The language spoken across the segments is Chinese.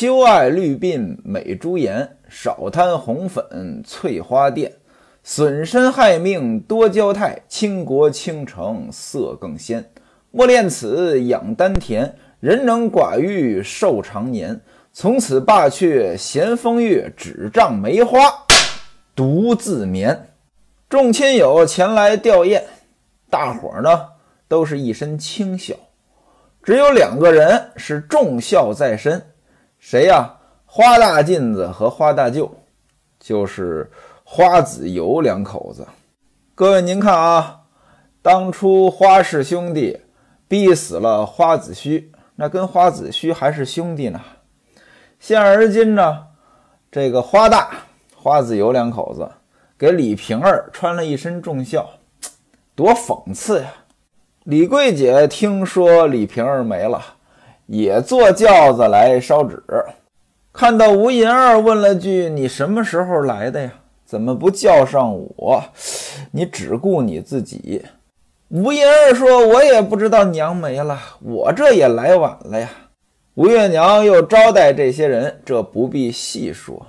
休爱绿鬓美朱颜，少贪红粉翠花钿。损身害命多娇态，倾国倾城色更鲜。莫恋此养丹田，人能寡欲寿长年。从此罢却闲风月，只仗梅花独自眠。众亲友前来吊唁，大伙儿呢都是一身轻笑，只有两个人是重孝在身，谁呀？花大妗子和花大舅，就是花子油两口子。各位您看啊，当初花氏兄弟逼死了花子虚，那跟花子虚还是兄弟呢。现而今呢，这个花大花子油两口子。给李瓶儿穿了一身重孝，多讽刺呀！李桂姐听说李瓶儿没了，也坐轿子来烧纸。看到吴银儿，问了句：“你什么时候来的呀？怎么不叫上我？你只顾你自己。”吴银儿说：“我也不知道娘没了，我这也来晚了呀。”吴月娘又招待这些人，这不必细说，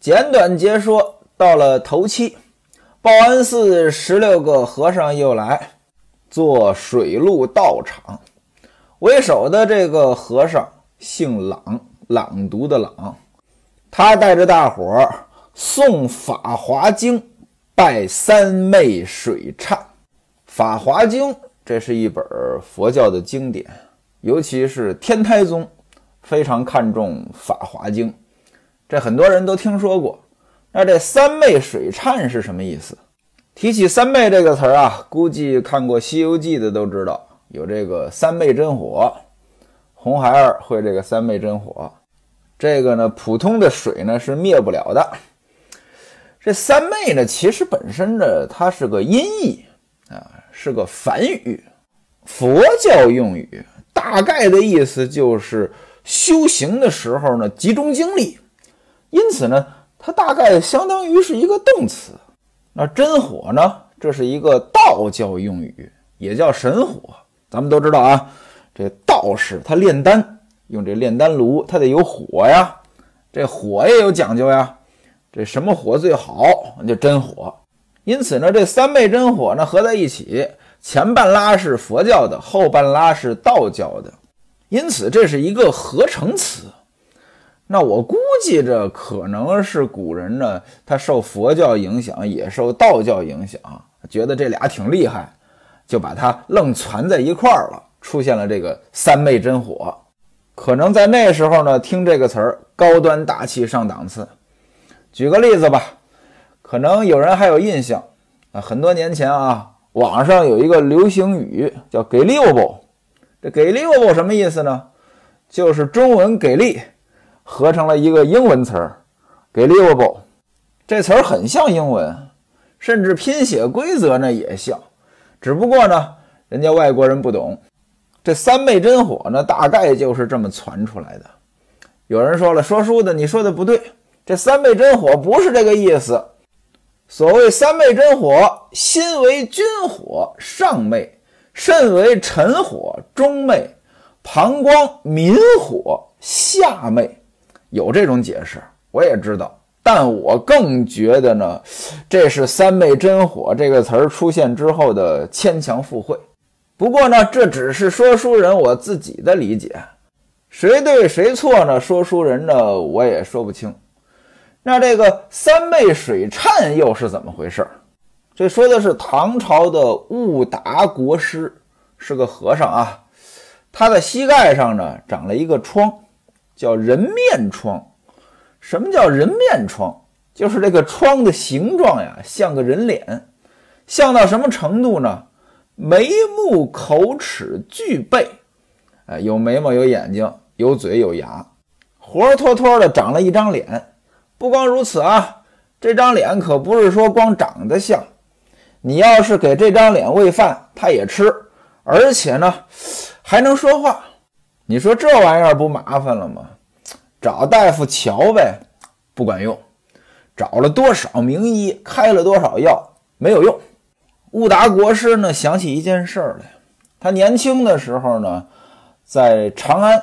简短截说。到了头七，报恩寺十六个和尚又来做水陆道场。为首的这个和尚姓朗，朗读的朗，他带着大伙儿诵《法华经》，拜三昧水忏。《法华经》这是一本佛教的经典，尤其是天台宗非常看重《法华经》，这很多人都听说过。那这三昧水忏是什么意思？提起三昧这个词儿啊，估计看过《西游记》的都知道，有这个三昧真火，红孩儿会这个三昧真火，这个呢，普通的水呢是灭不了的。这三昧呢，其实本身呢，它是个音译啊，是个梵语，佛教用语，大概的意思就是修行的时候呢，集中精力，因此呢。它大概相当于是一个动词，那真火呢？这是一个道教用语，也叫神火。咱们都知道啊，这道士他炼丹用这炼丹炉，他得有火呀，这火也有讲究呀。这什么火最好？那就真火。因此呢，这三昧真火呢合在一起，前半拉是佛教的，后半拉是道教的，因此这是一个合成词。那我估计这可能是古人呢，他受佛教影响，也受道教影响，觉得这俩挺厉害，就把它愣攒在一块儿了，出现了这个三昧真火。可能在那时候呢，听这个词儿高端大气上档次。举个例子吧，可能有人还有印象啊，很多年前啊，网上有一个流行语叫“给力不”，这“给力不”什么意思呢？就是中文“给力”。合成了一个英文词儿，给力不，这词儿很像英文，甚至拼写规则呢也像，只不过呢，人家外国人不懂。这三昧真火呢，大概就是这么传出来的。有人说了，说书的你说的不对，这三昧真火不是这个意思。所谓三昧真火，心为君火上昧，肾为臣火中昧，膀胱明火下昧。有这种解释，我也知道，但我更觉得呢，这是“三昧真火”这个词儿出现之后的牵强附会。不过呢，这只是说书人我自己的理解，谁对谁错呢？说书人呢，我也说不清。那这个三昧水忏又是怎么回事？这说的是唐朝的悟达国师，是个和尚啊，他的膝盖上呢长了一个疮。叫人面疮，什么叫人面疮？就是这个疮的形状呀，像个人脸，像到什么程度呢？眉目口齿俱备，哎，有眉毛，有眼睛，有嘴，有牙，活脱脱的长了一张脸。不光如此啊，这张脸可不是说光长得像，你要是给这张脸喂饭，它也吃，而且呢，还能说话。你说这玩意儿不麻烦了吗？找大夫瞧呗，不管用。找了多少名医，开了多少药，没有用。兀达国师呢，想起一件事儿来。他年轻的时候呢，在长安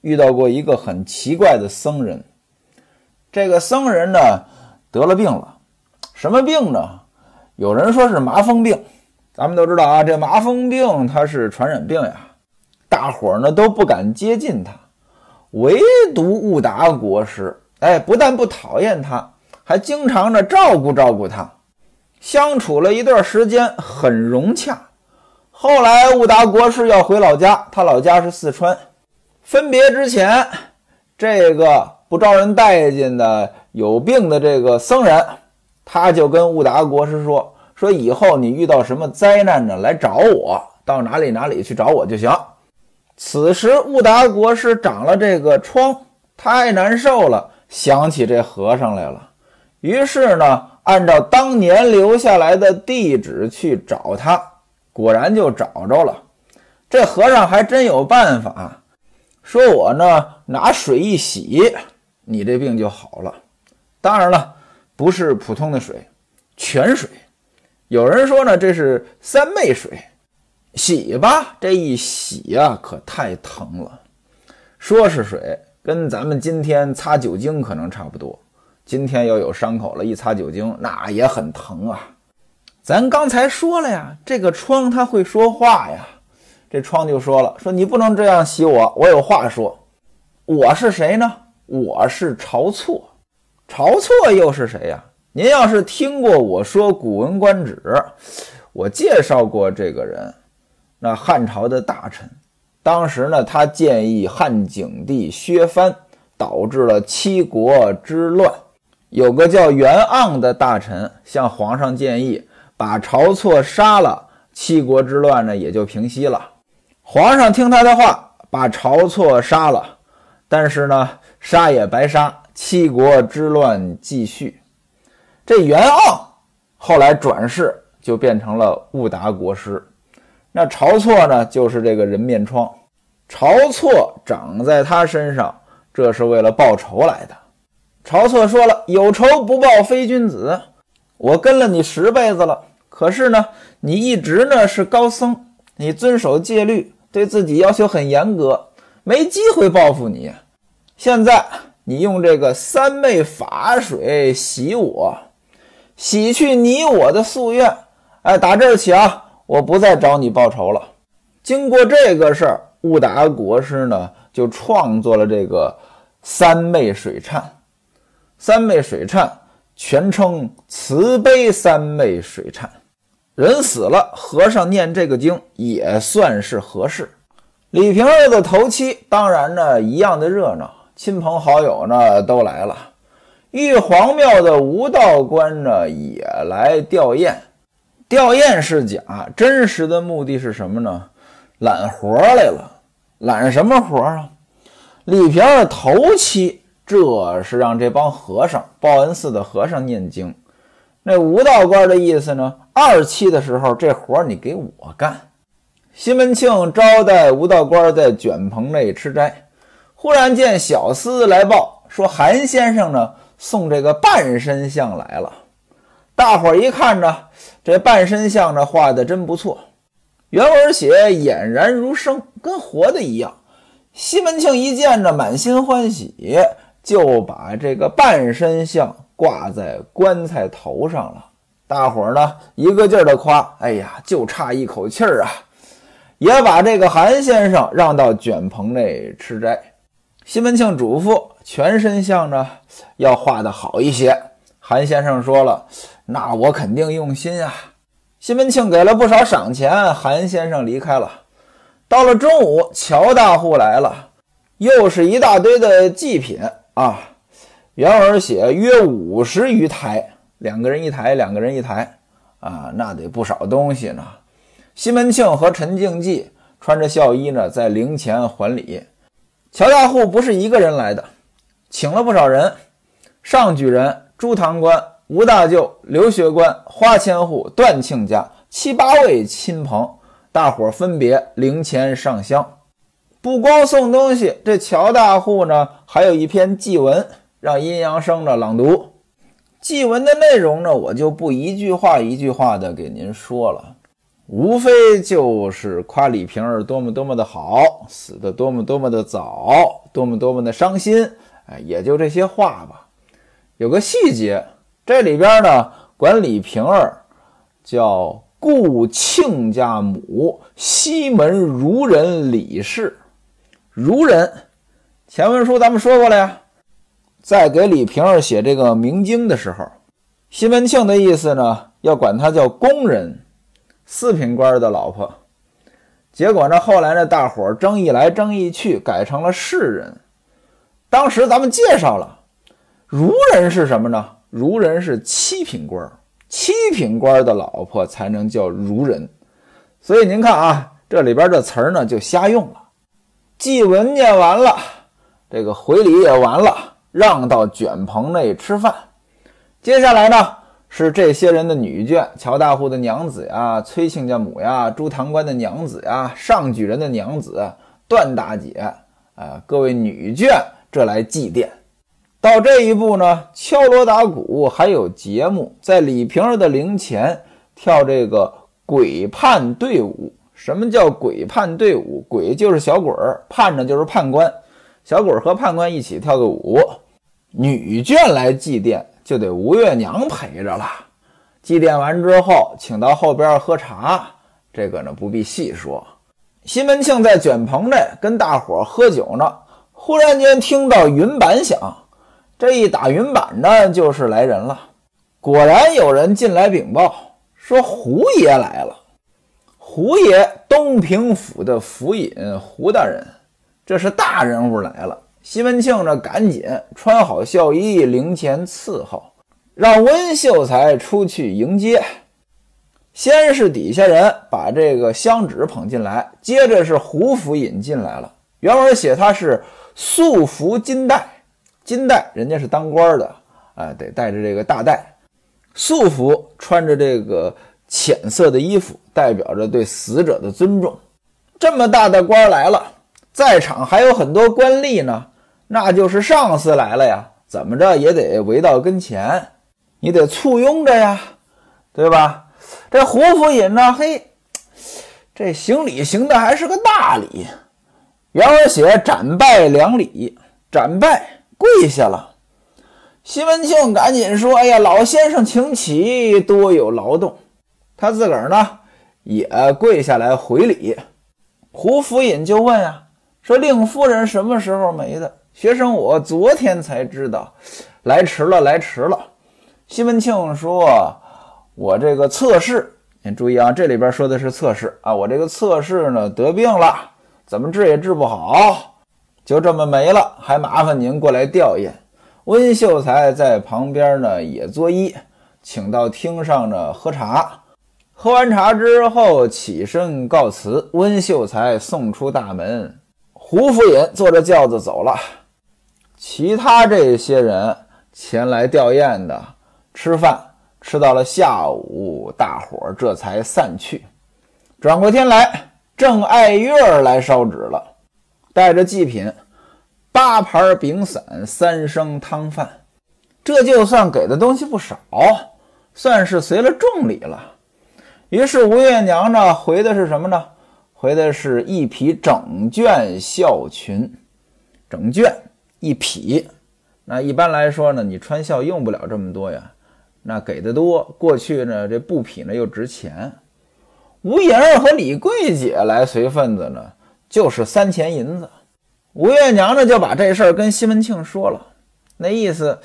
遇到过一个很奇怪的僧人。这个僧人呢得了病了，什么病呢？有人说是麻风病。咱们都知道啊，这麻风病它是传染病呀，大伙儿呢都不敢接近他，唯独悟达国师，哎，不但不讨厌他，还经常的照顾照顾他，相处了一段时间很融洽。后来悟达国师要回老家，他老家是四川，分别之前，这个不招人待见的有病的这个僧人，他就跟悟达国师说。说以后你遇到什么灾难呢？来找我，到哪里哪里去找我就行。此时悟达国师长了这个疮，太难受了，想起这和尚来了。于是呢，按照当年留下来的地址去找他，果然就找着了。这和尚还真有办法，说我呢拿水一洗，你这病就好了。当然了，不是普通的水，泉水。有人说呢，这是三昧水，洗吧，这一洗呀，可太疼了。说是水，跟咱们今天擦酒精可能差不多。今天要有伤口了，一擦酒精，那也很疼啊。咱刚才说了呀，这个疮它会说话呀。这疮就说了，说你不能这样洗我，我有话说。我是谁呢？我是晁错。晁错又是谁呀？您要是听过我说《古文观止》，我介绍过这个人，那汉朝的大臣，当时呢，他建议汉景帝削藩，导致了七国之乱。有个叫袁盎的大臣向皇上建议，把晁错杀了，七国之乱呢也就平息了。皇上听他的话，把晁错杀了，但是呢，杀也白杀，七国之乱继续。这袁盎后来转世就变成了悟达国师，那晁错呢，就是这个人面疮。晁错长在他身上，这是为了报仇来的。晁错说了：“有仇不报非君子。我跟了你十辈子了，可是呢，你一直呢是高僧，你遵守戒律，对自己要求很严格，没机会报复你。现在你用这个三昧法水洗我。”洗去你我的夙愿，哎，打这儿起啊，我不再找你报仇了。经过这个事儿，悟达国师呢就创作了这个三昧水忏。三昧水忏全称慈悲三昧水忏。人死了，和尚念这个经也算是合适。李瓶儿的头七，当然呢一样的热闹，亲朋好友呢都来了。玉皇庙的吴道官呢也来吊唁，吊唁是假，真实的目的是什么呢？揽活来了，揽什么活啊？李瓶儿头七，这是让这帮和尚，报恩寺的和尚念经。那吴道官的意思呢？二期的时候，这活你给我干。西门庆招待吴道官在卷棚内吃斋，忽然见小厮来报说韩先生呢。送这个半身像来了，大伙儿一看呢，这半身像呢画的真不错，原文写俨然如生，跟活的一样。西门庆一见呢，满心欢喜，就把这个半身像挂在棺材头上了。大伙儿呢一个劲儿的夸：“哎呀，就差一口气儿啊！”也把这个韩先生让到卷棚内吃斋。西门庆嘱咐。全身像呢，要画的好一些。韩先生说了：“那我肯定用心啊。”西门庆给了不少赏钱，韩先生离开了。到了中午，乔大户来了，又是一大堆的祭品啊。原文写约五十余台，两个人一台，两个人一台啊，那得不少东西呢。西门庆和陈静济穿着孝衣呢，在灵前还礼。乔大户不是一个人来的。请了不少人，上举人、朱堂官、吴大舅、刘学官、花千户、段庆家七八位亲朋，大伙分别零钱上香。不光送东西，这乔大户呢，还有一篇祭文，让阴阳生呢朗读。祭文的内容呢，我就不一句话一句话的给您说了。无非就是夸李瓶儿多么多么的好，死的多么多么的早，多么多么的伤心，哎，也就这些话吧。有个细节，这里边呢，管李瓶儿叫顾庆家母西门儒人李氏。儒人，前文书咱们说过了呀，在给李瓶儿写这个明经的时候，西门庆的意思呢，要管他叫工人。四品官的老婆，结果呢？后来呢？大伙儿争议来争议去，改成了士人。当时咱们介绍了，儒人是什么呢？儒人是七品官，七品官的老婆才能叫儒人。所以您看啊，这里边这词儿呢就瞎用了。祭文念完了，这个回礼也完了，让到卷棚内吃饭。接下来呢？是这些人的女眷，乔大户的娘子呀，崔亲家母呀，朱堂官的娘子呀，上举人的娘子，段大姐，啊，各位女眷，这来祭奠。到这一步呢，敲锣打鼓，还有节目，在李瓶儿的灵前跳这个鬼判队伍。什么叫鬼判队伍？鬼就是小鬼儿，判呢就是判官，小鬼儿和判官一起跳个舞，女眷来祭奠。就得吴月娘陪着了。祭奠完之后，请到后边喝茶，这个呢不必细说。西门庆在卷棚内跟大伙喝酒呢，忽然间听到云板响，这一打云板呢，就是来人了。果然有人进来禀报说胡爷来了。胡爷，东平府的府尹胡大人，这是大人物来了。西门庆呢，赶紧穿好孝衣，灵前伺候，让温秀才出去迎接。先是底下人把这个香纸捧进来，接着是胡府引进来了。原文写他是素服金带，金带人家是当官的，啊，得带着这个大带。素服穿着这个浅色的衣服，代表着对死者的尊重。这么大的官来了，在场还有很多官吏呢。那就是上司来了呀，怎么着也得围到跟前，你得簇拥着呀，对吧？这胡府尹呢，嘿，这行礼行的还是个大礼。原文写斩拜两礼，斩拜跪下了。西门庆赶紧说：“哎呀，老先生请起，多有劳动。”他自个儿呢也跪下来回礼。胡府尹就问啊，说令夫人什么时候没的？学生，我昨天才知道，来迟了，来迟了。西门庆说：“我这个测试，您注意啊，这里边说的是测试啊。我这个测试呢得病了，怎么治也治不好，就这么没了，还麻烦您过来吊唁。”温秀才在旁边呢也作揖，请到厅上呢喝茶。喝完茶之后起身告辞，温秀才送出大门，胡府尹坐着轿子走了。其他这些人前来吊唁的，吃饭吃到了下午，大伙儿这才散去。转过天来，郑爱月来烧纸了，带着祭品，八盘饼散，三升汤饭，这就算给的东西不少，算是随了重礼了。于是吴月娘呢，回的是什么呢？回的是一匹整卷孝裙，整卷。一匹，那一般来说呢，你穿孝用不了这么多呀，那给的多。过去呢，这布匹呢又值钱。吴银儿和李桂姐来随份子呢，就是三钱银子。吴月娘呢就把这事儿跟西门庆说了，那意思，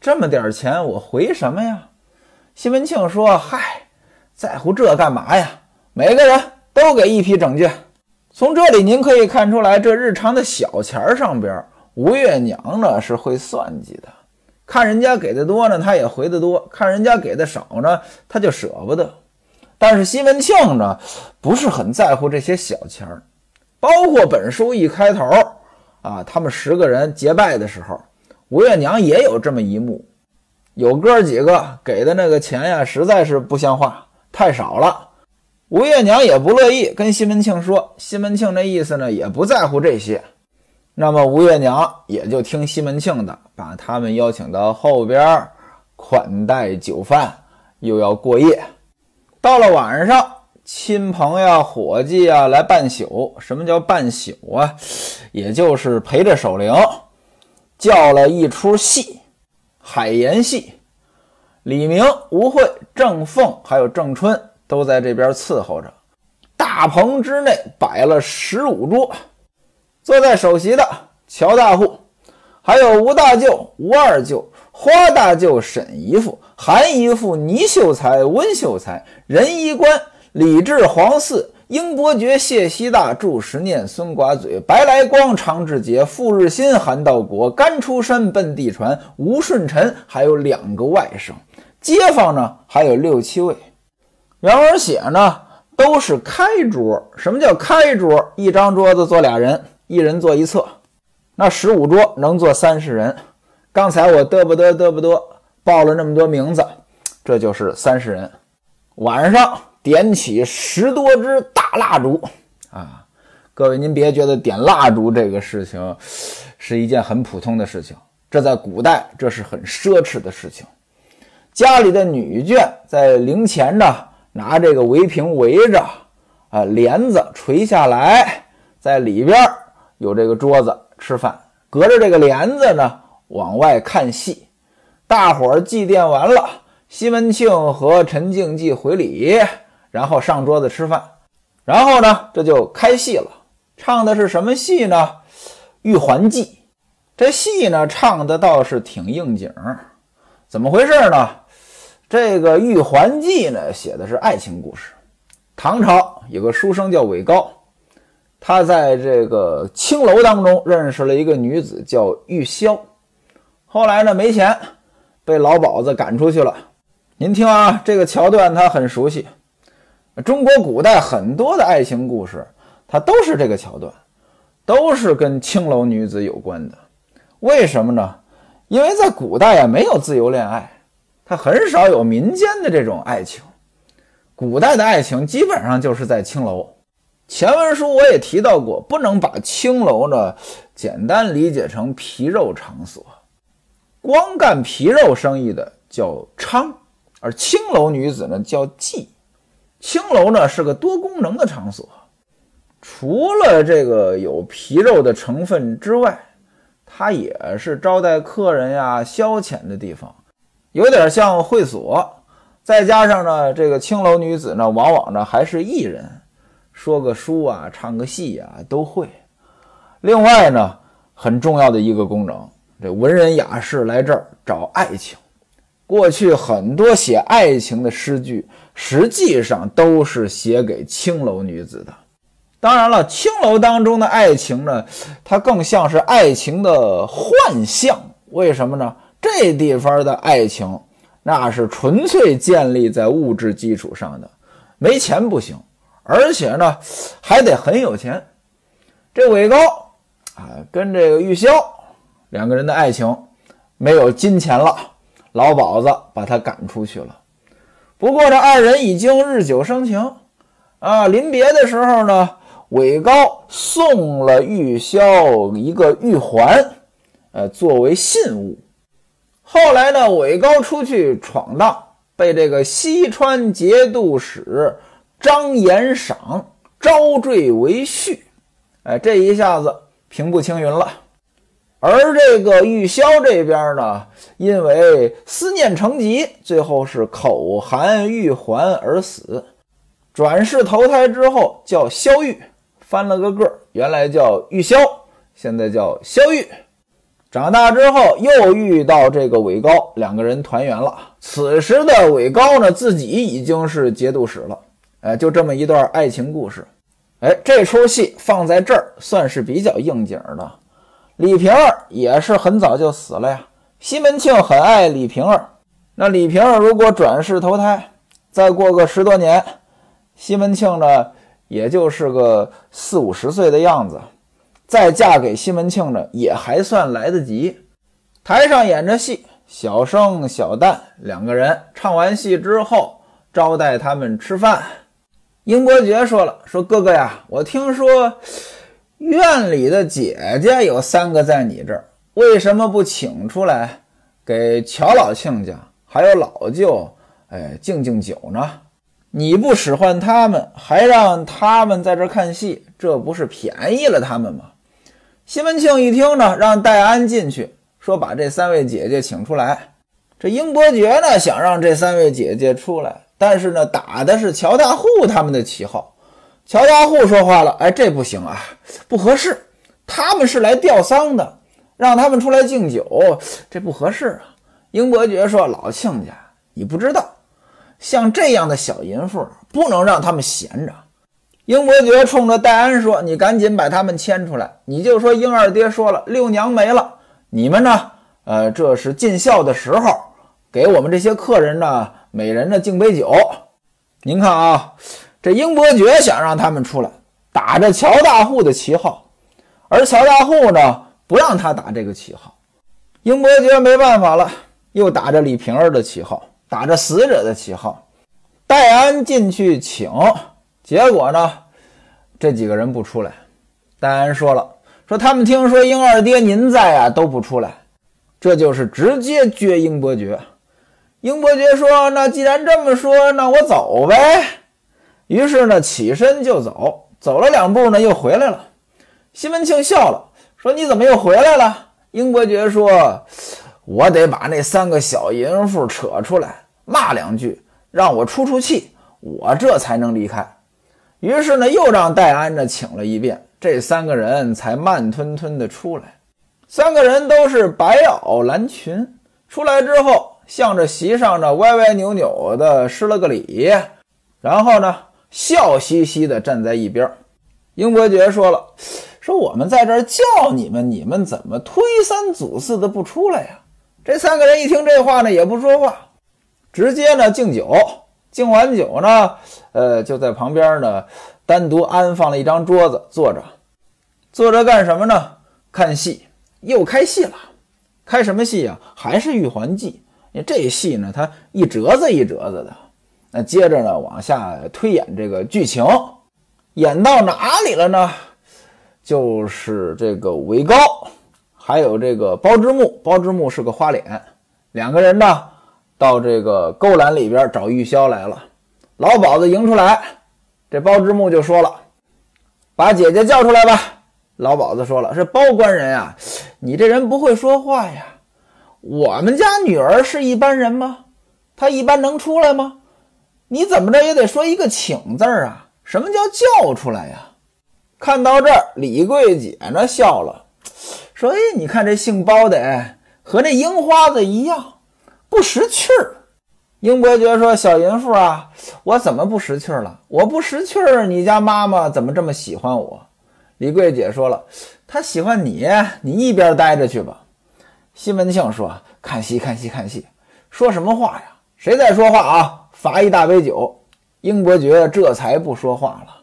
这么点钱我回什么呀？西门庆说：“嗨，在乎这干嘛呀？每个人都给一批整卷。从这里您可以看出来，这日常的小钱上边。”吴月娘呢是会算计的，看人家给的多呢，她也回的多；看人家给的少呢，她就舍不得。但是西门庆呢，不是很在乎这些小钱儿。包括本书一开头啊，他们十个人结拜的时候，吴月娘也有这么一幕，有哥几个给的那个钱呀，实在是不像话，太少了。吴月娘也不乐意跟西门庆说，西门庆那意思呢，也不在乎这些。那么吴月娘也就听西门庆的，把他们邀请到后边款待酒饭，又要过夜。到了晚上，亲朋呀、伙计啊来办宿。什么叫办宿啊？也就是陪着守灵，叫了一出戏，海盐戏。李明、吴慧、郑凤还有郑春都在这边伺候着。大棚之内摆了十五桌，坐在首席的乔大户，还有吴大舅、吴二舅、花大舅、沈姨父、韩姨父、倪秀才、温秀才、任一官、李治、黄四、英伯爵、谢希大、祝时念、孙寡嘴、白来光、常志杰、傅日新、韩道国、甘出山、奔地传、吴顺臣，还有两个外甥。街坊呢还有六七位。原文写呢。都是开桌。什么叫开桌？一张桌子坐俩人，一人坐一侧。那十五桌能坐三十人。刚才我嘚不嘚嘚不嘚报了那么多名字，这就是三十人。晚上点起十多支大蜡烛啊！各位，您别觉得点蜡烛这个事情是一件很普通的事情，这在古代这是很奢侈的事情。家里的女眷在灵前呢。拿这个围屏围着，啊，帘子垂下来，在里边有这个桌子吃饭，隔着这个帘子呢，往外看戏。大伙儿祭奠完了，西门庆和陈静济回礼，然后上桌子吃饭，然后呢，这就开戏了。唱的是什么戏呢？《玉环记》。这戏呢，唱的倒是挺应景怎么回事呢？这个《玉环记》呢，写的是爱情故事。唐朝有个书生叫韦高，他在这个青楼当中认识了一个女子叫玉箫。后来呢，没钱，被老鸨子赶出去了。您听啊，这个桥段他很熟悉。中国古代很多的爱情故事，它都是这个桥段，都是跟青楼女子有关的。为什么呢？因为在古代啊，没有自由恋爱。它很少有民间的这种爱情，古代的爱情基本上就是在青楼。前文书我也提到过，不能把青楼呢简单理解成皮肉场所，光干皮肉生意的叫娼，而青楼女子呢叫妓。青楼呢是个多功能的场所，除了这个有皮肉的成分之外，它也是招待客人呀、消遣的地方。有点像会所，再加上呢，这个青楼女子呢，往往呢还是艺人，说个书啊，唱个戏啊都会。另外呢，很重要的一个功能，这文人雅士来这儿找爱情。过去很多写爱情的诗句，实际上都是写给青楼女子的。当然了，青楼当中的爱情呢，它更像是爱情的幻象。为什么呢？这地方的爱情，那是纯粹建立在物质基础上的，没钱不行，而且呢，还得很有钱。这韦高啊，跟这个玉箫两个人的爱情没有金钱了，老鸨子把他赶出去了。不过这二人已经日久生情啊，临别的时候呢，韦高送了玉箫一个玉环，呃，作为信物。后来呢，韦高出去闯荡，被这个西川节度使张延赏招赘为婿，哎，这一下子平步青云了。而这个玉箫这边呢，因为思念成疾，最后是口含玉环而死，转世投胎之后叫萧玉，翻了个个儿，原来叫玉箫，现在叫萧玉。长大之后又遇到这个韦高，两个人团圆了。此时的韦高呢，自己已经是节度使了。哎，就这么一段爱情故事。哎，这出戏放在这儿算是比较应景的。李瓶儿也是很早就死了呀。西门庆很爱李瓶儿，那李瓶儿如果转世投胎，再过个十多年，西门庆呢，也就是个四五十岁的样子。再嫁给西门庆呢，也还算来得及。台上演着戏，小生小旦两个人唱完戏之后，招待他们吃饭。英伯爵说了：“说哥哥呀，我听说院里的姐姐有三个在你这儿，为什么不请出来给乔老亲家还有老舅，哎，敬敬酒呢？”你不使唤他们，还让他们在这看戏，这不是便宜了他们吗？西门庆一听呢，让戴安进去，说把这三位姐姐请出来。这英伯爵呢，想让这三位姐姐出来，但是呢，打的是乔大户他们的旗号。乔大户说话了：“哎，这不行啊，不合适。他们是来吊丧的，让他们出来敬酒，这不合适啊。”英伯爵说：“老亲家，你不知道。”像这样的小淫妇，不能让他们闲着。英伯爵冲着戴安说：“你赶紧把他们牵出来，你就说英二爹说了，六娘没了，你们呢？呃，这是尽孝的时候，给我们这些客人呢，每人呢敬杯酒。您看啊，这英伯爵想让他们出来，打着乔大户的旗号，而乔大户呢，不让他打这个旗号。英伯爵没办法了，又打着李瓶儿的旗号。”打着死者的旗号，戴安进去请，结果呢，这几个人不出来。戴安说了，说他们听说英二爹您在啊，都不出来，这就是直接撅英伯爵。英伯爵说：“那既然这么说，那我走呗。”于是呢，起身就走，走了两步呢，又回来了。西门庆笑了，说：“你怎么又回来了？”英伯爵说。我得把那三个小淫妇扯出来骂两句，让我出出气，我这才能离开。于是呢，又让戴安呢请了一遍，这三个人才慢吞吞的出来。三个人都是白袄蓝裙，出来之后，向着席上呢歪歪扭扭的施了个礼，然后呢，笑嘻嘻的站在一边。英伯爵说了：“说我们在这儿叫你们，你们怎么推三阻四的不出来呀？”这三个人一听这话呢，也不说话，直接呢敬酒。敬完酒呢，呃，就在旁边呢单独安放了一张桌子坐着。坐着干什么呢？看戏，又开戏了。开什么戏呀？还是《玉环记》。这戏呢，它一折子一折子的。那接着呢，往下推演这个剧情，演到哪里了呢？就是这个韦高。还有这个包之木，包之木是个花脸，两个人呢到这个勾栏里边找玉箫来了。老鸨子迎出来，这包之木就说了：“把姐姐叫出来吧。”老鸨子说了：“是包官人啊，你这人不会说话呀。我们家女儿是一般人吗？她一般能出来吗？你怎么着也得说一个请字儿啊？什么叫叫出来呀？”看到这儿，李桂姐呢笑了。说：“哎，你看这姓包的，和那樱花子一样，不识趣儿。”英伯爵说：“小淫妇啊，我怎么不识趣儿了？我不识趣儿，你家妈妈怎么这么喜欢我？”李桂姐说了：“她喜欢你，你一边待着去吧。”西门庆说：“看戏，看戏，看戏，说什么话呀？谁在说话啊？罚一大杯酒。”英伯爵这才不说话了。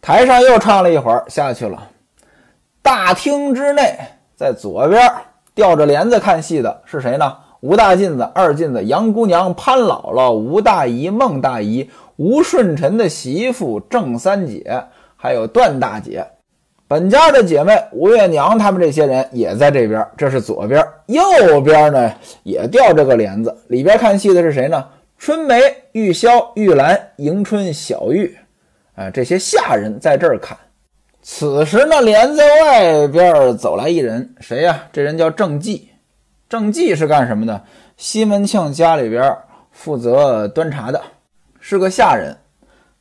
台上又唱了一会儿，下去了。大厅之内。在左边吊着帘子看戏的是谁呢？吴大妗子、二妗子、杨姑娘、潘姥姥、吴大姨、孟大姨、吴顺臣的媳妇郑三姐，还有段大姐。本家的姐妹吴月娘，他们这些人也在这边。这是左边，右边呢也吊着个帘子，里边看戏的是谁呢？春梅、玉箫、玉兰、迎春、小玉，啊，这些下人在这儿看。此时呢，帘子外边走来一人，谁呀？这人叫郑继。郑继是干什么的？西门庆家里边负责端茶的，是个下人。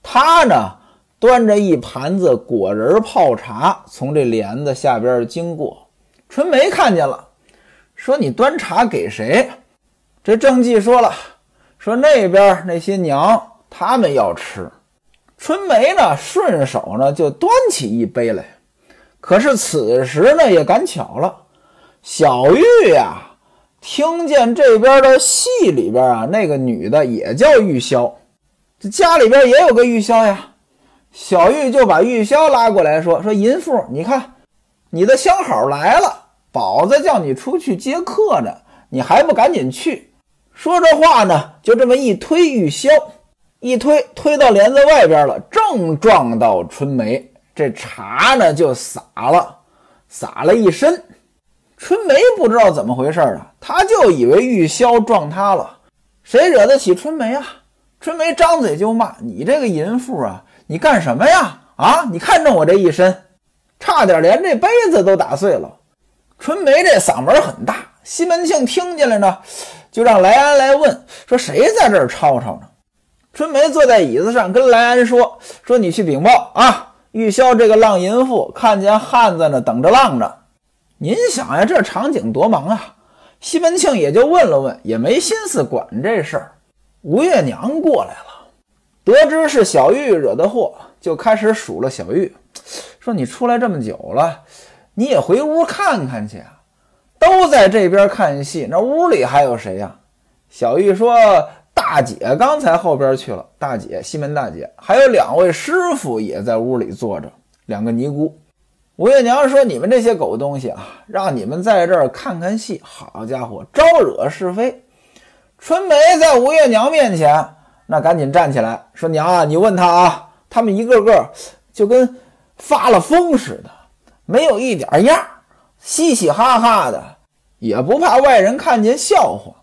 他呢，端着一盘子果仁泡茶，从这帘子下边经过。春梅看见了，说：“你端茶给谁？”这郑继说了：“说那边那些娘，他们要吃。”春梅呢，顺手呢就端起一杯来，可是此时呢也赶巧了，小玉呀，听见这边的戏里边啊，那个女的也叫玉箫，这家里边也有个玉箫呀。小玉就把玉箫拉过来说：“说淫妇，你看你的相好来了，宝子叫你出去接客呢，你还不赶紧去？”说这话呢，就这么一推玉箫。一推推到帘子外边了，正撞到春梅，这茶呢就洒了，洒了一身。春梅不知道怎么回事啊，她就以为玉箫撞她了。谁惹得起春梅啊？春梅张嘴就骂：“你这个淫妇啊，你干什么呀？啊，你看中我这一身，差点连这杯子都打碎了。”春梅这嗓门很大，西门庆听见了呢，就让莱安来问说：“谁在这儿吵吵呢？”春梅坐在椅子上跟莱安说：“说你去禀报啊，玉箫这个浪淫妇看见汉子呢，等着浪着。您想呀，这场景多忙啊！”西门庆也就问了问，也没心思管这事儿。吴月娘过来了，得知是小玉惹的祸，就开始数落小玉，说：“你出来这么久了，你也回屋看看去啊！都在这边看戏，那屋里还有谁呀？”小玉说：“大姐刚才后边去了，大姐西门大姐，还有两位师傅也在屋里坐着，两个尼姑。”吴月娘说：“你们这些狗东西啊，让你们在这儿看看戏，好家伙，招惹是非。”春梅在吴月娘面前，那赶紧站起来说：“娘啊，你问他啊，他们一个个就跟发了疯似的，没有一点样，嘻嘻哈哈的，也不怕外人看见笑话。”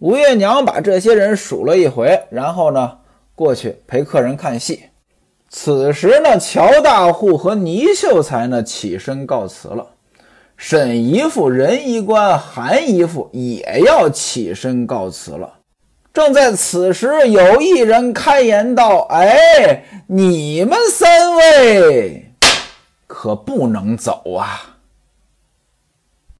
吴月娘把这些人数了一回，然后呢，过去陪客人看戏。此时呢，乔大户和倪秀才呢起身告辞了。沈姨父、任姨官、韩姨父也要起身告辞了。正在此时，有一人开言道：“哎，你们三位可不能走啊！”